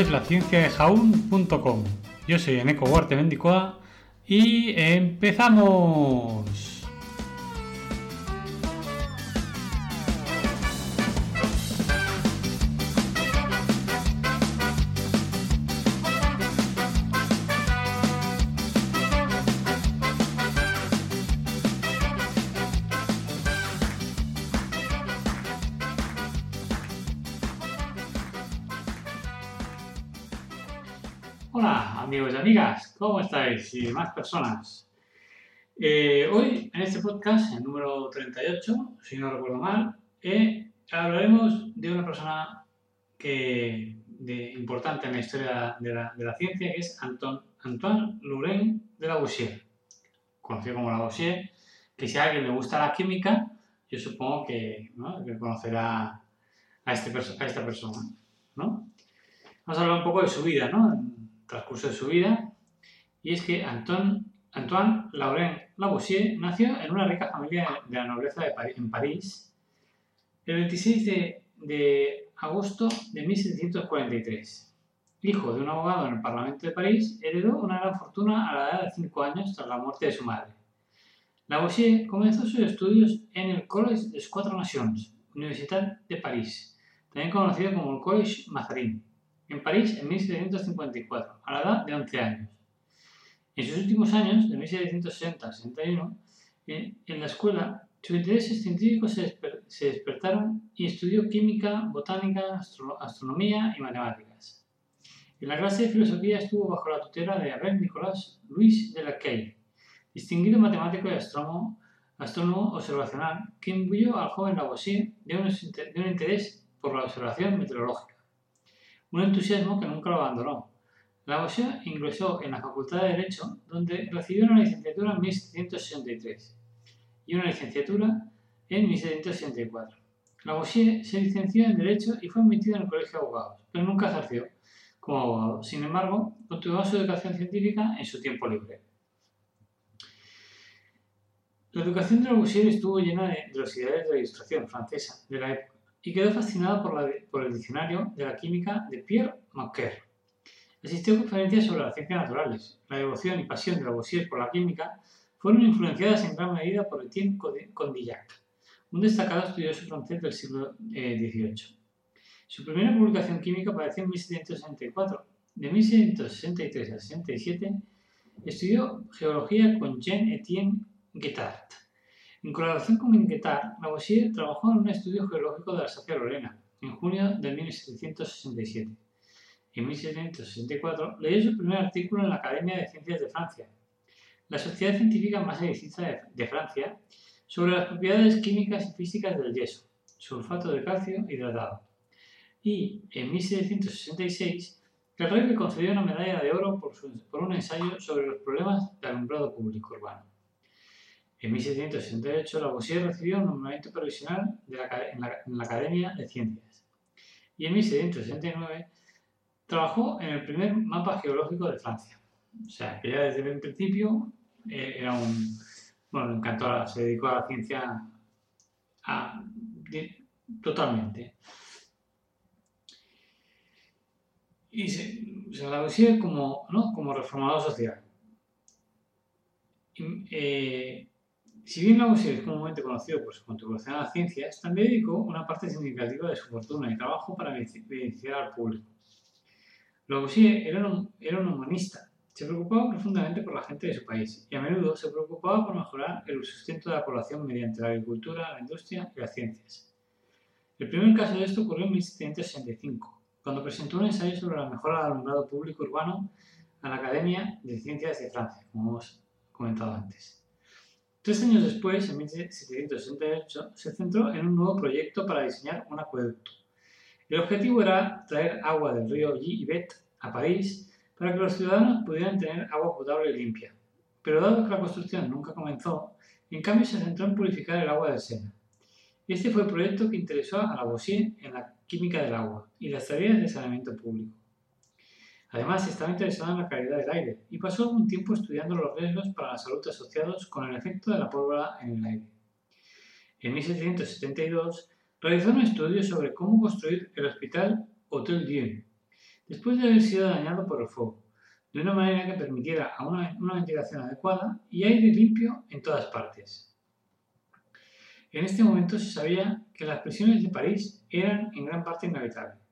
Es la ciencia de jaun.com. Yo soy Eneco Huarte Mendicoa y empezamos. Amigos y amigas, ¿cómo estáis? Y demás personas. Eh, hoy en este podcast, el número 38, si no recuerdo mal, eh, hablaremos de una persona que, de, importante en la historia de la, ciencia, que es Antoine Laurent de Lavoisier, conocido como Lavoisier, que si a alguien le gusta la química, yo supongo que, ¿no? que conocerá a, este, a esta persona. ¿no? Vamos a hablar un poco de su vida, ¿no? Transcurso de su vida, y es que Antoine, Laurent Lavoisier nació en una rica familia de la nobleza de París, en París el 26 de, de agosto de 1743. Hijo de un abogado en el Parlamento de París, heredó una gran fortuna a la edad de 5 años tras la muerte de su madre. Lavoisier comenzó sus estudios en el Collège des Quatre Nations, Universidad de París, también conocido como el Collège Mazarin, en París en 1754, a la edad de 11 años. En sus últimos años, de 1760 a 61, en, en la escuela, sus intereses científicos se, desper se, despertaron y estudió química, botánica, astro astronomía y matemáticas. En la clase de filosofía estuvo bajo la tutela de Abel Nicolas Louis de la Caille, distinguido matemático y astrónomo, astrónomo observacional, que imbuyó al joven Lavoisier de de un interés por la observación meteorológica un entusiasmo que nunca lo abandonó. Lavoisier ingresó en la Facultad de Derecho, donde recibió una licenciatura en 1763 y una licenciatura en 1764. Lavoisier se licenció en Derecho y fue admitido en el Colegio de Abogados, pero nunca ejerció como abogado. Sin embargo, continuó su educación científica en su tiempo libre. La educación de Lavoisier estuvo llena de, de los ideales de la ilustración francesa de la época y quedó fascinado por, la, por, el diccionario de la química de Pierre Macquer. Asistió a conferencias sobre las ciencias naturales. La devoción y pasión de Lavoisier por la química fueron influenciadas en gran medida por Etienne Condillac, un destacado estudioso francés del siglo XVIII. Eh, Su primera publicación química apareció en 1764. De 1763 a 67 estudió geología con Jean-Étienne Guettard en colaboración con Guetard, Lavoisier trabajó en un estudio geológico de la Alsacia Lorena en junio de 1767. En 1764 leyó su primer artículo en la Academia de Ciencias de Francia, la sociedad científica más exitosa de Francia, sobre las propiedades químicas y físicas del yeso, sulfato de calcio hidratado. Y en 1766, el rey le concedió una medalla de oro por, por un ensayo sobre los problemas de alumbrado público urbano. En 1768, Lavoisier recibió un nombramiento provisional la, en, la, la, Academia de Ciencias. Y en 1769 trabajó en el primer mapa geológico de Francia. O sea, que ya desde el principio eh, era un... Bueno, encantó, se dedicó a la ciencia a, totalmente. Y se, se Lavoisier como, ¿no? como reformador social. Y, eh, si bien Lavoisier es comúnmente conocido por su contribución a las ciencias, también dedicó una parte significativa de su fortuna y trabajo para beneficiar al público. Lavoisier era un, era un humanista. Se preocupaba profundamente por la gente de su país y a menudo se preocupaba por mejorar el sustento de la población mediante la agricultura, la industria y las ciencias. El primer caso de esto ocurrió en 1765, cuando presentó un ensayo sobre la mejora del alumbrado público urbano a la Academia de Ciencias de Francia, como hemos comentado antes. Tres años después, en 1768, se centró en un nuevo proyecto para diseñar un acueducto. El objetivo era traer agua del río Yvet a París para que los ciudadanos pudieran tener agua potable y limpia. Pero dado que la construcción nunca comenzó, en cambio se centró en purificar el agua del Sena. Este fue el proyecto que interesó a Lavoisier en la química del agua y las tareas de saneamiento público. Además, estaba interesado en la calidad del aire y pasó algún tiempo estudiando los riesgos para la salud asociados con el efecto de la pólvora en el aire. En 1772 realizó un estudio sobre cómo construir el hospital Hotel Dieu, después de haber sido dañado por el fuego, de una manera que permitiera una, una ventilación adecuada y aire limpio en todas partes. En este momento se sabía que las prisiones de París eran en gran parte inhabitables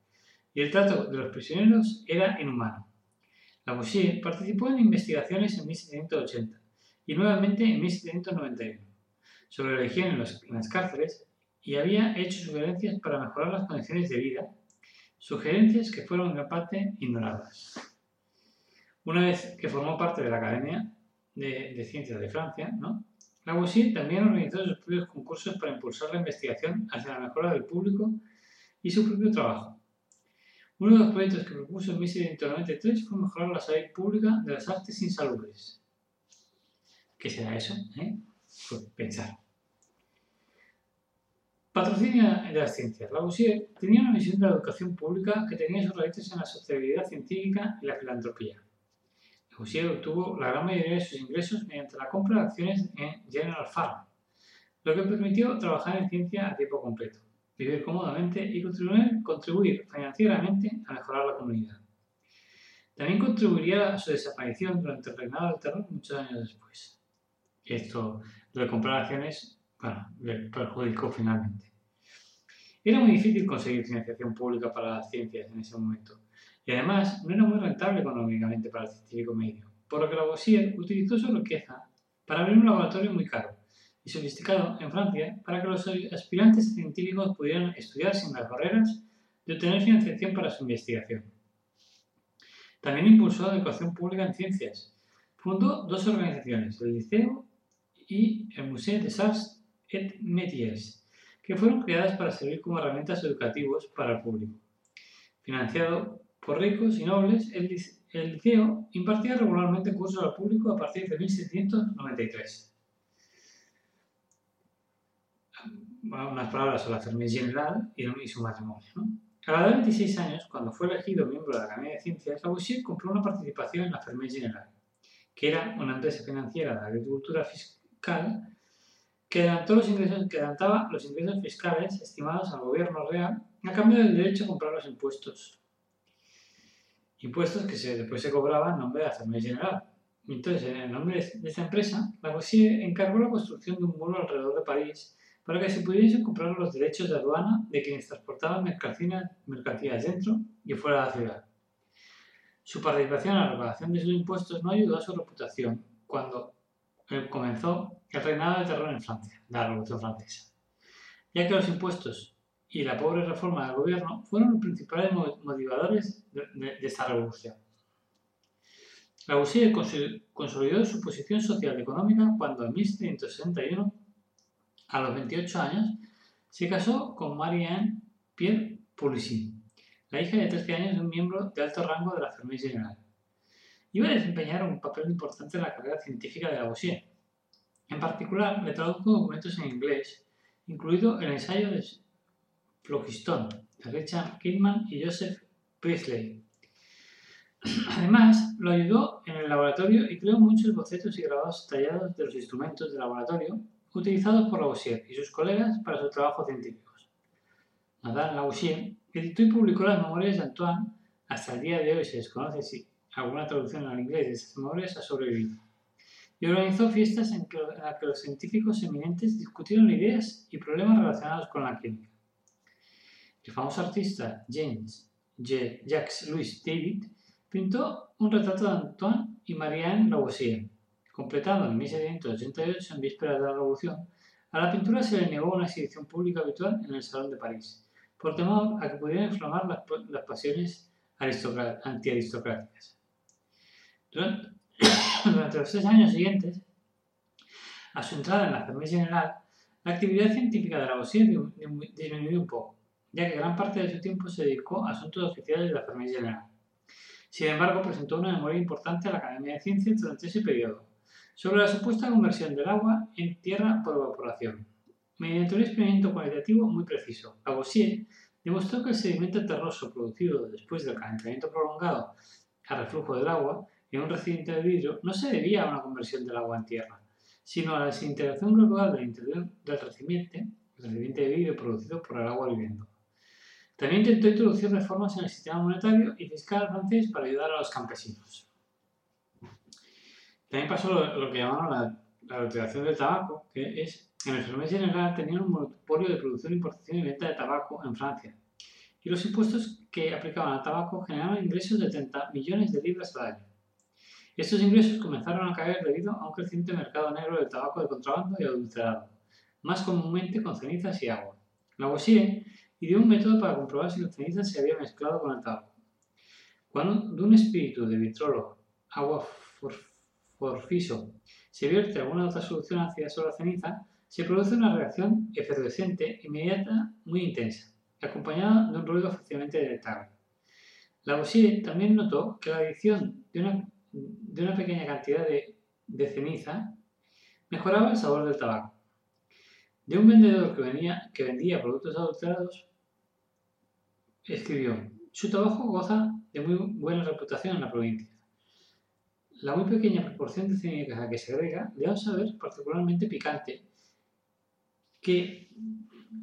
y el trato de los prisioneros era inhumano. Lavoisier participó en investigaciones en 1780 y nuevamente en 1791 sobre la higiene en, las cárceles y había hecho sugerencias para mejorar las condiciones de vida, sugerencias que fueron en gran parte ignoradas. Una vez que formó parte de la Academia de, Ciencias de Francia, ¿no? Lavoisier también organizó sus propios concursos para impulsar la investigación hacia la mejora del público y su propio trabajo. Uno de los proyectos que propuso en 1793 fue mejorar la salud pública de las artes insalubres. ¿Qué será eso? Eh? Pues pensar. Patrocinio de las ciencias. Lavoisier tenía una visión de la educación pública que tenía sus raíces en la sociabilidad científica y la filantropía. Lavoisier obtuvo la gran mayoría de sus ingresos mediante la compra de acciones en General Farm, lo que permitió trabajar en ciencia a tiempo completo vivir cómodamente y contribuir, financieramente a mejorar la comunidad. También contribuiría a su desaparición durante el reinado del terror muchos años después. Esto, lo de comprar acciones, bueno, le perjudicó finalmente. Era muy difícil conseguir financiación pública para las ciencias en ese momento, y además no era muy rentable económicamente para el científico medio, por lo que Lavoisier utilizó su riqueza para abrir un laboratorio muy caro, y sofisticado en Francia para que los aspirantes científicos pudieran estudiar sin las barreras de obtener financiación para su investigación. También impulsó la educación pública en ciencias. Fundó dos organizaciones, el Liceo y el Musée des Arts et Métiers, que fueron creadas para servir como herramientas educativas para el público. Financiado por ricos y nobles, el Liceo impartía regularmente cursos al público a partir de 1793. Unas palabras sobre la Fermi General y, su matrimonio. A la edad de 26 años, cuando fue elegido miembro de la Academia de Ciencias, Lavoisier compró una participación en la Fermi General, que era una empresa financiera de agricultura fiscal que, adelantó los ingresos, que adelantaba los ingresos fiscales estimados al gobierno real a cambio del derecho a comprar los impuestos. Impuestos que se, después se cobraban en nombre de la Fermi General. Entonces, en nombre de esta empresa, Lavoisier encargó la construcción de un muro alrededor de París para que se pudiesen comprar los derechos de aduana de quienes transportaban mercancías dentro y fuera de la ciudad. Su participación en la recaudación de sus impuestos no ayudó a su reputación cuando eh, comenzó el reinado de terror en Francia, la Revolución Francesa, ya que los impuestos y la pobre reforma del gobierno fueron los principales motivadores de, esta revolución. Lavoisier consolidó su posición social y económica cuando en 1761 a los 28 años, se casó con Marie-Anne Pierre Poulisy, la hija de 13 años de un miembro de alto rango de la Fermi General. Iba a desempeñar un papel importante en la carrera científica de Lavoisier. En particular, le tradujo documentos en inglés, incluido el ensayo de Phlogiston, de Richard Kidman y Joseph Priestley. Además, lo ayudó en el laboratorio y creó muchos bocetos y grabados tallados de los instrumentos de laboratorio utilizados por Lavoisier y sus colegas para sus trabajos científicos. Madame Lavoisier editó y publicó las memorias de Antoine. Hasta el día de hoy se desconoce si alguna traducción al inglés de esas memorias ha sobrevivido. Y organizó fiestas en, las que los científicos eminentes discutieron ideas y problemas relacionados con la química. El famoso artista James J. Jacques Louis David pintó un retrato de Antoine y Marianne Lavoisier completado en 1788 en vísperas de la Revolución, a la pintura se le negó una exhibición pública habitual en el Salón de París, por temor a que pudieran inflamar las, pasiones antiaristocráticas. Durante, los tres años siguientes, a su entrada en la Fermés General, la actividad científica de Lavoisier disminuyó un poco, ya que gran parte de su tiempo se dedicó a asuntos oficiales de la Fermés General. Sin embargo, presentó una memoria importante a la Academia de Ciencias durante ese periodo, sobre la supuesta conversión del agua en tierra por evaporación. Mediante un experimento cualitativo muy preciso, Lavoisier demostró que el sedimento terroso producido después del calentamiento prolongado a reflujo del agua en un recipiente de vidrio no se debía a una conversión del agua en tierra, sino a la desintegración global del interior del recipiente, el recipiente de vidrio producido por el agua hirviendo. También intentó introducir reformas en el sistema monetario y fiscal francés para ayudar a los campesinos. También pasó lo, que llamaron la, la del tabaco, que es, en el Fermés General tenían un monopolio de producción, importación y venta de tabaco en Francia, y los impuestos que aplicaban al tabaco generaban ingresos de 30 millones de libras al año. Estos ingresos comenzaron a caer debido a un creciente mercado negro del tabaco de contrabando y adulterado, más comúnmente con cenizas y agua. Lavoisier ideó un método para comprobar si la ceniza se había mezclado con el tabaco. Cuando de un espíritu de vitrolo, agua forfiso, se vierte alguna otra solución ácida sobre la ceniza, se produce una reacción efervescente inmediata muy intensa, acompañada de un ruido fácilmente detectable. Lavoisier también notó que la adición de una pequeña cantidad de, ceniza mejoraba el sabor del tabaco. De un vendedor que vendía productos adulterados, escribió, su trabajo goza de muy buena reputación en la provincia. La muy pequeña proporción de ceniza que se agrega le da un saber particularmente picante que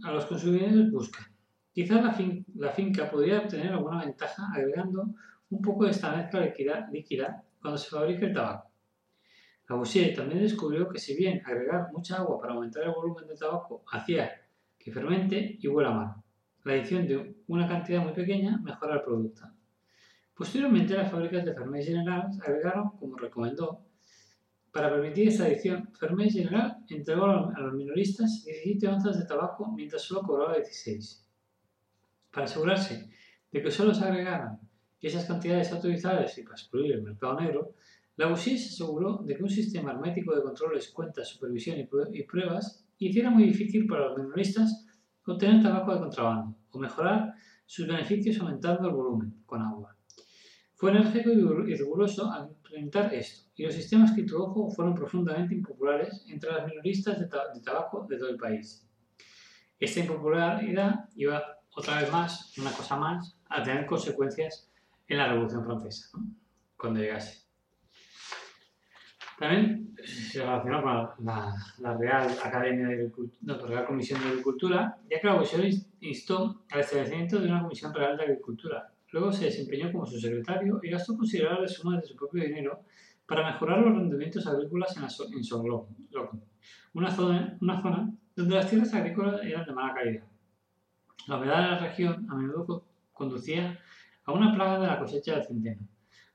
a los consumidores buscan. Quizá la, finca podría obtener alguna ventaja agregando un poco de esta mezcla líquida, cuando se fabrica el tabaco. Lavoisier también descubrió que si bien agregar mucha agua para aumentar el volumen del tabaco hacía que fermente y huela mal, la adición de una cantidad muy pequeña mejora el producto. Posteriormente, las fábricas de Fermés General agregaron, como recomendó, para permitir esta adición, Fermés General entregó a los minoristas 17 onzas de tabaco mientras solo cobraba 16. Para asegurarse de que solo se agregaran esas cantidades autorizadas y para excluir el mercado negro, la UCI se aseguró de que un sistema hermético de controles, cuentas, supervisión y pruebas hiciera muy difícil para los minoristas obtener tabaco de contrabando o mejorar sus beneficios aumentando el volumen con agua. Fue enérgico y riguroso al implementar esto, y los sistemas que introdujo fueron profundamente impopulares entre las minoristas de, tabaco de todo el país. Esta impopularidad iba otra vez más, una cosa más, a tener consecuencias en la Revolución Francesa, cuando llegase. También se relacionó con la, Real Academia de Agricultura, la Real Comisión de Agricultura, ya que la Comisión instó al establecimiento de una Comisión Real de Agricultura. Luego se desempeñó como su secretario y gastó considerables sumas de su propio dinero para mejorar los rendimientos agrícolas en, la, una zona, una zona donde las tierras agrícolas eran de mala calidad. La humedad de la región a menudo conducía a una plaga de la cosecha del centeno,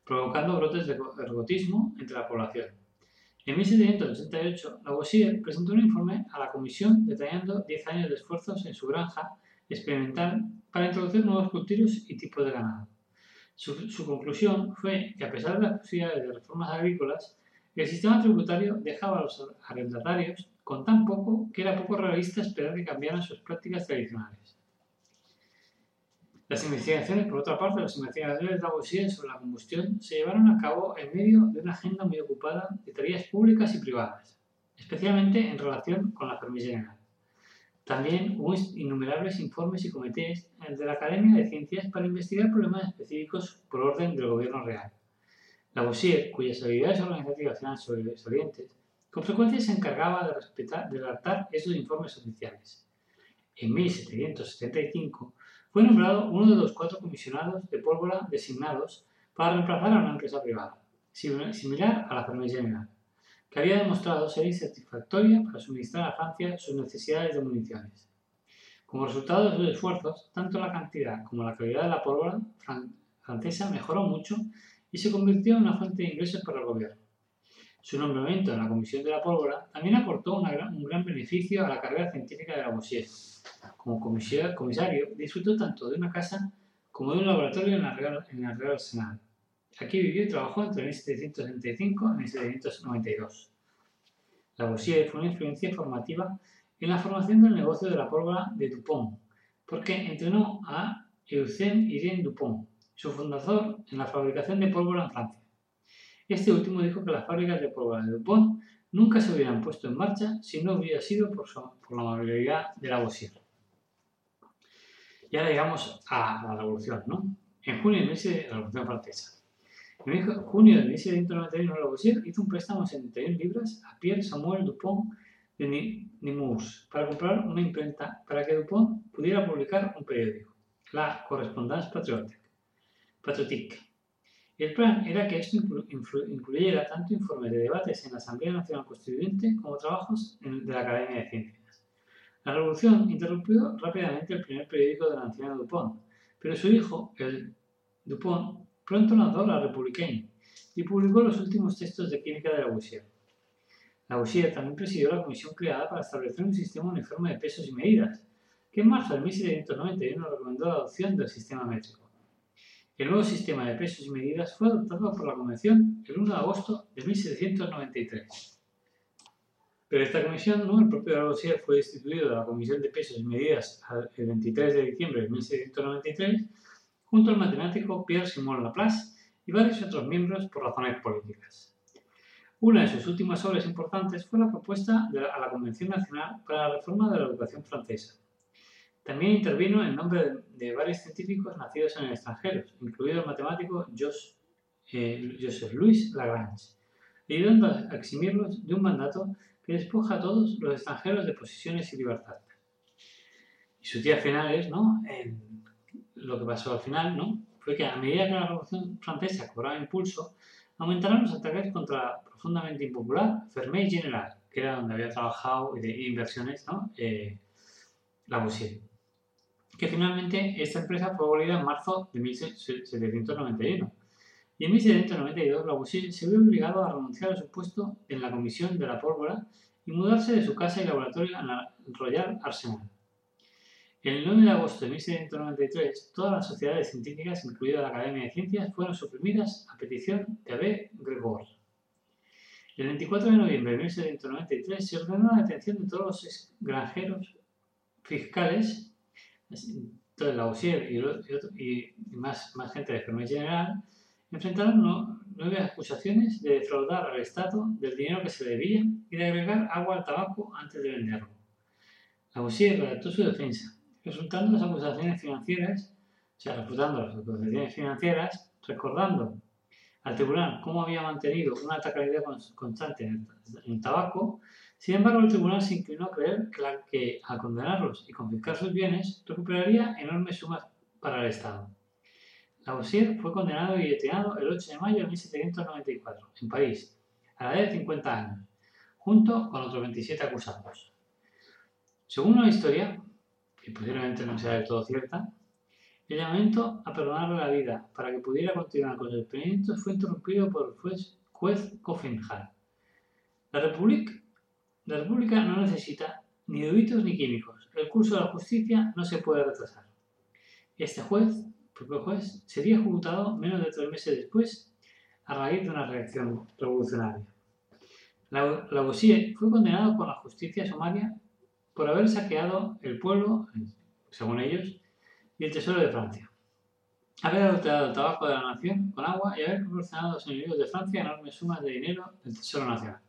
provocando brotes de ergotismo entre la población. En 1788, Lavoisier presentó un informe a la comisión detallando 10 años de esfuerzos en su granja experimental para introducir nuevos cultivos y tipos de ganado. Su, su, conclusión fue que a pesar de las posibilidades de reformas agrícolas, el sistema tributario dejaba a los arrendatarios con tan poco que era poco realista esperar que cambiaran sus prácticas tradicionales. Las investigaciones, por otra parte, las investigaciones de Lavoisier sobre la combustión se llevaron a cabo en medio de una agenda muy ocupada de tareas públicas y privadas, especialmente en relación con la Fermi General. También hubo innumerables informes y comités de la Academia de Ciencias para investigar problemas específicos por orden del gobierno real. Lavoisier, cuyas habilidades organizativas eran sobresalientes, con frecuencia se encargaba de, respetar, de redactar esos informes oficiales. En 1775 fue nombrado uno de los cuatro comisionados de pólvora designados para reemplazar a una empresa privada, similar a la Fermé General, que había demostrado ser insatisfactoria para suministrar a Francia sus necesidades de municiones. Como resultado de sus esfuerzos, tanto la cantidad como la calidad de la pólvora francesa mejoró mucho y se convirtió en una fuente de ingresos para el gobierno. Su nombramiento en la Comisión de la Pólvora también aportó gran, un gran beneficio a la carrera científica de Lavoisier. Como comisario, disfrutó tanto de una casa como de un laboratorio en la Real, en la Real Arsenal. Aquí vivió y trabajó entre 1775 y 1792. Lavoisier fue una influencia formativa en la formación del negocio de la pólvora de Dupont, porque entrenó a Eugène Irene Dupont, su fundador en la fabricación de pólvora en Francia. Este último dijo que las fábricas de pólvora de Dupont nunca se hubieran puesto en marcha si no hubiera sido por, la amabilidad de Lavoisier. Y ahora llegamos a la revolución, ¿no? En junio de la Revolución Francesa. En junio de 1791, Lavoisier hizo un préstamo de 71 libras a Pierre Samuel Dupont de Nemours para comprar una imprenta para que Dupont pudiera publicar un periódico, la Correspondance Patriotique. El plan era que esto incluyera tanto informes de debates en la Asamblea Nacional Constituyente como trabajos de la Academia de Ciencias. La revolución interrumpió rápidamente el primer periódico de la anciana Dupont, pero su hijo, el Dupont, pronto lanzó la Républicaine y publicó los últimos textos de química de Lavoisier. Lavoisier también presidió la comisión creada para establecer un sistema uniforme de pesos y medidas, que en marzo de 1791 recomendó la adopción del sistema métrico. El nuevo sistema de pesos y medidas fue adoptado por la Convención el 1 de agosto de 1793. Pero esta comisión, ¿no? el propio Lavoisier fue destituido de la Comisión de Pesos y Medidas el 23 de diciembre de 1793, junto al matemático Pierre-Simon Laplace y varios otros miembros por razones políticas. Una de sus últimas obras importantes fue la propuesta a la Convención Nacional para la Reforma de la Educación Francesa, también intervino en nombre de, varios científicos nacidos en el extranjero, incluido el matemático eh, Joseph Louis Lagrange, ayudando a eximirlos de un mandato que despoja a todos los extranjeros de posiciones y libertad. Y sus días finales, ¿no? Lo que pasó al final, ¿no? fue que a medida que la Revolución Francesa cobraba impulso, aumentaron los ataques contra la profundamente impopular Fermé General, que era donde había trabajado de inversiones ¿no? Eh, Lavoisier que finalmente esta empresa fue abolida en marzo de 1791. Y en 1792 Lavoisier se vio obligado a renunciar a su puesto en la Comisión de la Pólvora y mudarse de su casa y laboratorio a la Royal Arsenal. El 9 de agosto de 1793, todas las sociedades científicas, incluida la Academia de Ciencias, fueron suprimidas a petición de Abbé Gregor. El 24 de noviembre de 1793 se ordenó la detención de todos los granjeros fiscales entonces, Lavoisier y, más, más gente de Fermi General enfrentaron nueve acusaciones de defraudar al Estado del dinero que se debía y de agregar agua al tabaco antes de venderlo. Lavoisier redactó su defensa, resultando las acusaciones financieras, o sea, refutando las acusaciones financieras, recordando al tribunal cómo había mantenido una alta calidad constante en el tabaco sin embargo, el tribunal se inclinó a creer que, al condenarlos y confiscar sus bienes, recuperaría enormes sumas para el Estado. Lavoisier fue condenado y detenado el 8 de mayo de 1794 en París, a la edad de 50 años, junto con otros 27 acusados. Según una historia, que posiblemente no sea del todo cierta, el llamamiento a perdonarle la vida para que pudiera continuar con sus experimentos fue interrumpido por el juez, juez La República la República no necesita ni eruditos ni químicos. El curso de la justicia no se puede retrasar. Este juez, propio juez, sería ejecutado menos de tres meses después a raíz de una reacción revolucionaria. Lavoisier fue condenado por la justicia sumaria por haber saqueado el pueblo, según ellos, y el tesoro de Francia. Haber adulterado el tabaco de la nación con agua y haber proporcionado a los enemigos de Francia enormes sumas de dinero del tesoro nacional.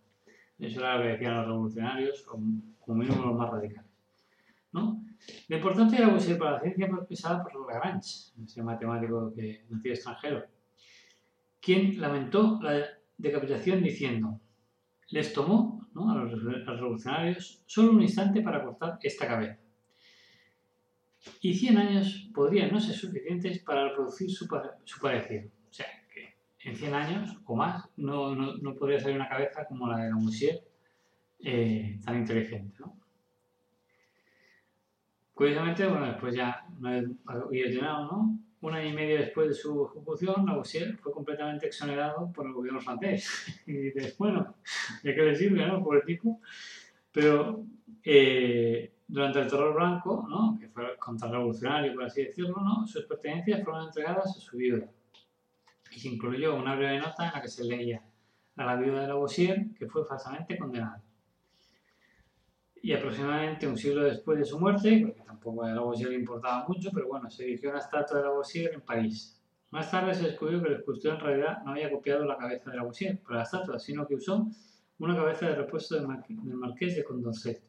Eso era lo que decían los revolucionarios, como mínimo los más radicales. ¿no? La importancia de la poesía para la ciencia fue expresada por Lagrange, ese matemático que nació extranjero, quien lamentó la decapitación diciendo, les tomó a, los, revolucionarios solo un instante para cortar esta cabeza. Y 100 años podrían no ser suficientes para reproducir su, parecido en 100 años o más no, no, no podría salir una cabeza como la de Lavoisier eh, tan inteligente. ¿no? Curiosamente, bueno, después ya, una vez ¿no? Un año y medio después de su ejecución, Lavoisier fue completamente exonerado por el gobierno francés. Y dices, bueno, ¿ya qué le sirve, no? Por el tipo. Pero eh, durante el terror blanco, ¿no? que fue contrarrevolucionario, por así decirlo, ¿no? sus pertenencias fueron entregadas a su viuda. Y se incluyó una breve nota en la que se leía a la viuda de Lavoisier, que fue falsamente condenada. Y aproximadamente un siglo después de su muerte, porque tampoco a Lavoisier le importaba mucho, pero bueno, se erigió una estatua de Lavoisier en París. Más tarde se descubrió que el escultor en realidad no había copiado la cabeza de Lavoisier para la estatua, sino que usó una cabeza de repuesto del, marqués de Condorcet,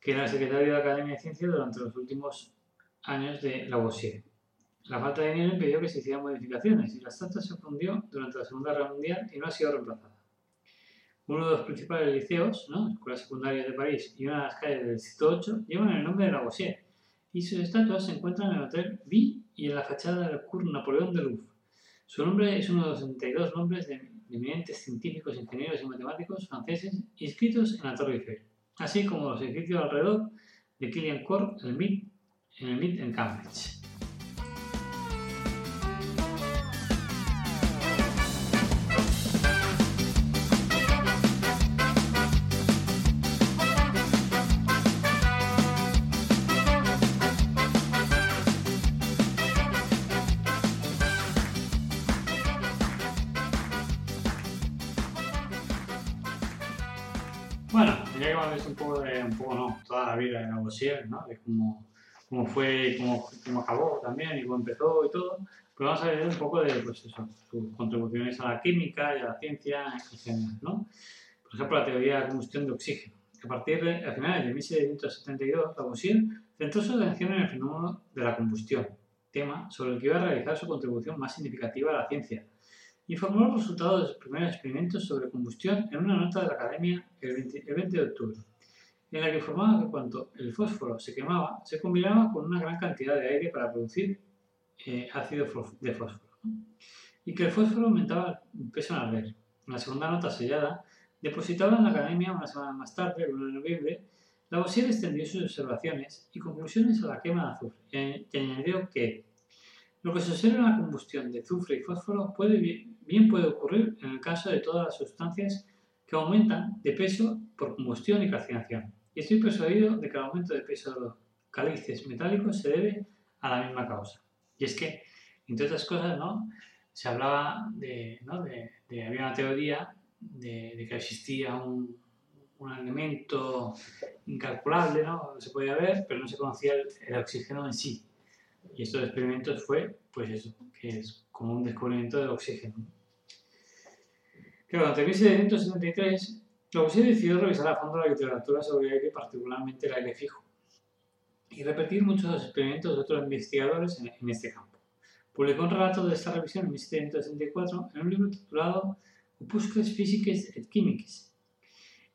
que era el secretario de la Academia de Ciencias durante los últimos años de Lavoisier. La falta de dinero impidió que se hicieran modificaciones y la estatua se fundió durante la Segunda Guerra Mundial y no ha sido reemplazada. Uno de los principales liceos, ¿no? escuelas secundarias de París y una de las calles del Distrito 8 llevan el nombre de Lavoisier y sus estatuas se encuentran en el Hotel V y en la fachada del Cour Napoleón de Louvre. Su nombre es uno de los 62 nombres de eminentes científicos, ingenieros y matemáticos franceses inscritos en la Torre Eiffel, así como los edificios alrededor de Killian Court el MIT, en el MIT en Cambridge. Vida de Lavoisier, ¿no? De cómo, cómo fue, cómo, cómo, acabó también y cómo empezó y todo, pues vamos a ver un poco de pues eso, sus contribuciones a la química y a la ciencia en general, ¿no? Por ejemplo, la teoría de la combustión de oxígeno. A partir de, a finales de 1772, Lavoisier centró su atención en el fenómeno de la combustión, tema sobre el que iba a realizar su contribución más significativa a la ciencia, informó los resultados de sus primeros experimentos sobre combustión en una nota de la Academia el 20, de octubre, en la que informaba que cuando el fósforo se quemaba, se combinaba con una gran cantidad de aire para producir eh, ácido de fósforo, y que el fósforo aumentaba el peso en arder. En la segunda nota sellada, depositada en la Academia una semana más tarde, el 1 de noviembre, Lavoisier extendió sus observaciones y conclusiones a la quema de azufre y añadió que lo que se observa en la combustión de azufre y fósforo puede bien puede ocurrir en el caso de todas las sustancias que aumentan de peso por combustión y calcinación y estoy persuadido de que el aumento de peso de los calices metálicos se debe a la misma causa. Y es que, entre otras cosas, ¿no? se hablaba de, ¿no? de, había una teoría de, que existía un, un elemento incalculable, ¿no? se podía ver, pero no se conocía el, oxígeno en sí. Y estos experimentos fue, pues eso, que es como un descubrimiento del oxígeno. Claro, cuando terminé la comisión decidió revisar a fondo la literatura sobre aire, particularmente el aire fijo, y repetir muchos de los experimentos de otros investigadores en, en este campo. Publicó un relato de esta revisión en 1764 en un libro titulado Opuscles Físiques et Químiques.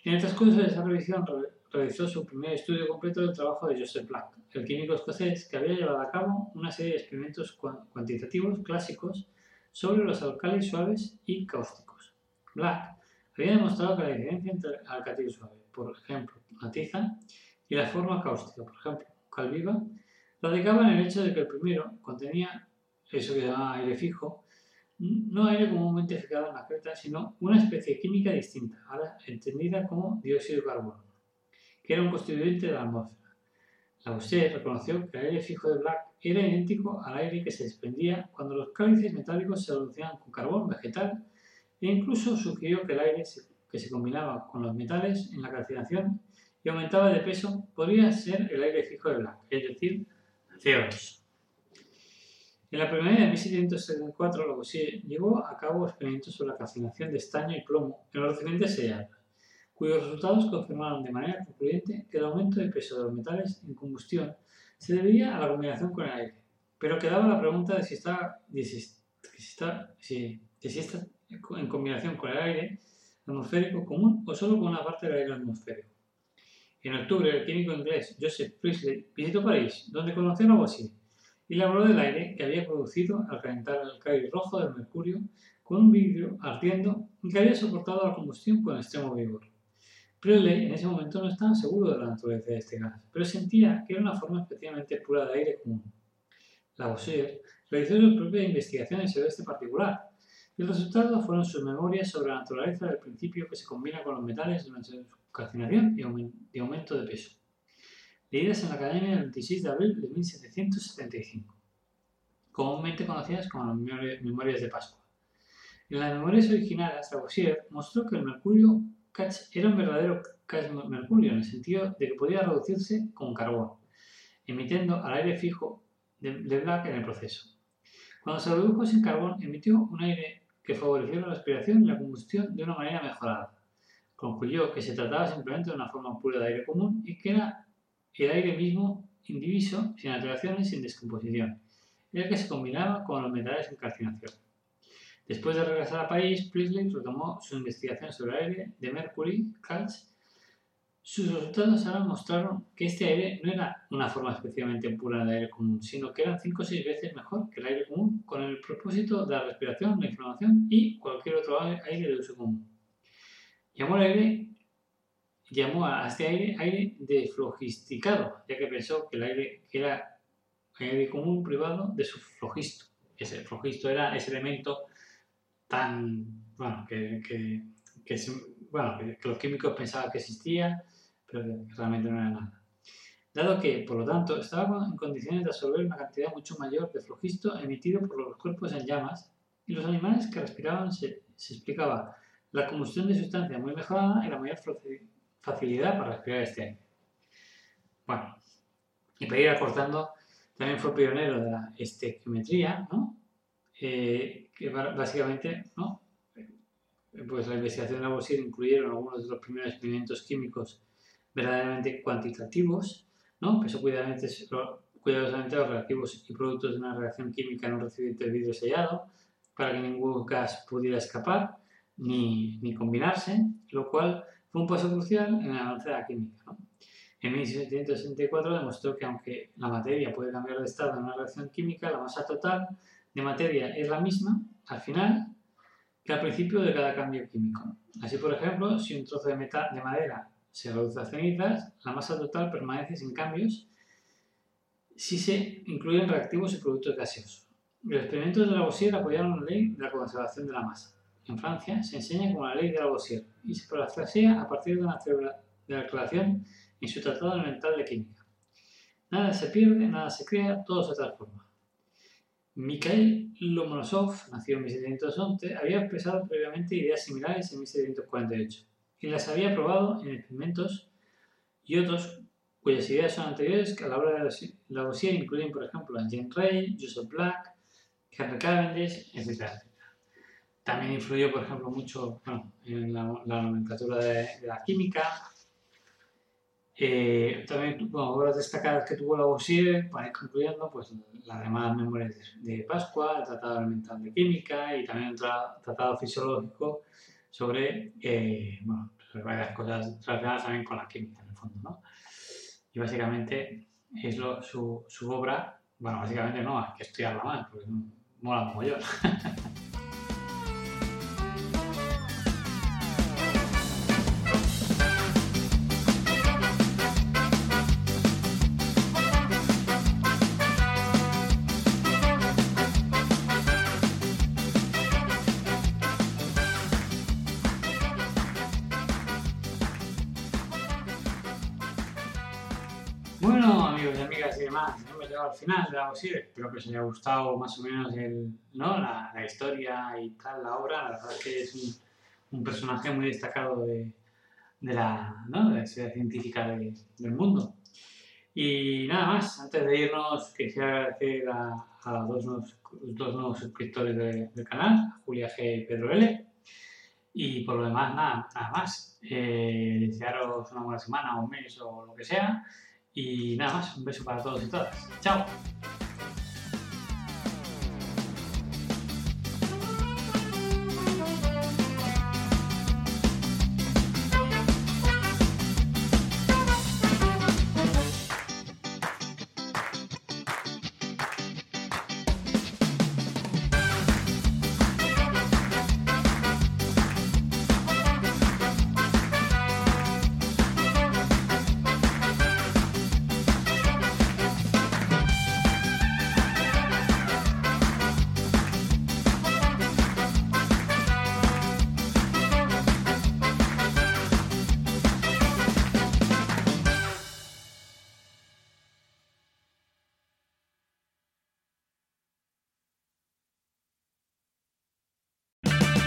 En el transcurso de esa revisión re realizó su primer estudio completo del trabajo de Joseph Black, el químico escocés que había llevado a cabo una serie de experimentos cu cuantitativos clásicos sobre los alcales suaves y cáusticos. Black había demostrado que la diferencia entre el alcatil suave, por ejemplo, la tiza, y la forma cáustica, por ejemplo, cal viva, radicaba en el hecho de que el primero contenía eso que se llama aire fijo, no aire comúnmente fijado en la creta, sino una especie química distinta, ahora entendida como dióxido de carbono, que era un constituyente de la atmósfera. Lavoisier reconoció que el aire fijo de Black era idéntico al aire que se desprendía cuando los cálices metálicos se reducían con carbón vegetal e incluso sugirió que el aire que se combinaba con los metales en la calcinación y aumentaba de peso podría ser el aire fijo de Black, es decir, CO2. En la primavera de 1774, Lavoisier llevó a cabo experimentos sobre la calcinación de estaño y plomo en los recipientes sellados, cuyos resultados confirmaron de manera concluyente que el aumento de peso de los metales en combustión se debía a la combinación con el aire. Pero quedaba la pregunta de si esta, de si, si, si esta en combinación con el aire atmosférico común o solo con una parte del aire atmosférico. En octubre, el químico inglés Joseph Priestley visitó París, donde conoció a Lavoisier y le habló del aire que había producido al calentar el cáliz rojo del mercurio con un vidrio ardiendo y que había soportado la combustión con extremo vigor. Priestley en ese momento no estaba seguro de la naturaleza de este gas, pero sentía que era una forma especialmente pura de aire común. Lavoisier realizó sus propias investigaciones sobre este particular, y el resultado fueron sus memorias sobre la naturaleza del principio que se combina con los metales durante su calcinación y aumento de peso, leídas en la Academia el 26 de abril de 1775, comúnmente conocidas como las Memorias de Pascua. En las memorias originales, Lavoisier mostró que el mercurio era un verdadero mercurio en el sentido de que podía reducirse con carbón, emitiendo al aire fijo de Black en el proceso. Cuando se redujo sin carbón, emitió un aire que favoreció la respiración y la combustión de una manera mejorada. Concluyó que se trataba simplemente de una forma pura de aire común y que era el aire mismo indiviso, sin alteraciones, sin descomposición, el que se combinaba con los metales en calcinación. Después de regresar a París, Priestley retomó su investigación sobre el aire de Mercury, Calch. Sus resultados ahora mostraron que este aire no era una forma especialmente pura de aire común, sino que eran 5 o 6 veces mejor que el aire común con el propósito de la respiración, la inflamación y cualquier otro aire de uso común. Llamó, aire, llamó a este aire aire deflogisticado, ya que pensó que el aire que era aire común privado de su flogisto. Ese flogisto era ese elemento tan, bueno, que, que, que, bueno, que, los químicos pensaban que existía, pero realmente no era nada. Dado que, por lo tanto, estaba en condiciones de absorber una cantidad mucho mayor de flogisto emitido por los cuerpos en llamas, y los animales que respiraban se, explicaba la combustión de sustancia muy mejorada y la mayor facilidad para respirar este aire. Bueno, y para ir acortando, también fue pionero de la estequiometría, ¿no? Eh, que básicamente, ¿no? Pues la investigación de Lavoisier incluyeron algunos de los primeros experimentos químicos verdaderamente cuantitativos, ¿no? Pesó cuidadosamente, cuidadosamente los reactivos y productos de una reacción química en un recipiente de vidrio sellado para que ningún gas pudiera escapar ni, ni combinarse, lo cual fue un paso crucial en el avance de la química. ¿no? En 1764 demostró que aunque la materia puede cambiar de estado en una reacción química, la masa total de materia es la misma al final que al principio de cada cambio químico. Así, por ejemplo, si un trozo de, de madera se reduce a cenizas, la masa total permanece sin cambios si se incluyen reactivos y productos gaseosos. Los experimentos de Lavoisier apoyaron la ley de la conservación de la masa. En Francia se enseña como la ley de Lavoisier y se parafrasea a partir de una de la declaración en su Tratado Elemental de Química. Nada se pierde, nada se crea, todo se transforma. Mikhail Lomonosov, nacido en 1711, había expresado previamente ideas similares en 1748 y las había probado en experimentos y otros cuyas ideas son anteriores que a la obra de Lavoisier incluyen, por ejemplo, a Jean Rey, Joseph Black, Henry Cavendish, etc. También influyó, por ejemplo, mucho en la, nomenclatura de, la química. Eh, también obras destacadas que tuvo Lavoisier, para ir concluyendo, pues las demás memorias de, Pascua, el Tratado Elemental de Química y también un tratado fisiológico sobre, eh, bueno, varias cosas relacionadas también con la química, en el fondo, ¿no? Y básicamente es lo, su, su obra, bueno, básicamente no, hay que estudiarla más, porque mola como yo. y demás, hemos llegado al final de la. Espero que os haya gustado más o menos el, ¿no? la, historia y tal, la obra. La verdad es que es un, personaje muy destacado de, de, la, ¿no? científica de, del mundo. Y nada más, antes de irnos, quisiera agradecer a, a dos, nuevos, dos nuevos suscriptores de, del canal, Julia G y Pedro L. Y por lo demás, nada, nada más. Eh, desearos una buena semana, un mes o lo que sea. Y nada más, un beso para todos y todas. Chao.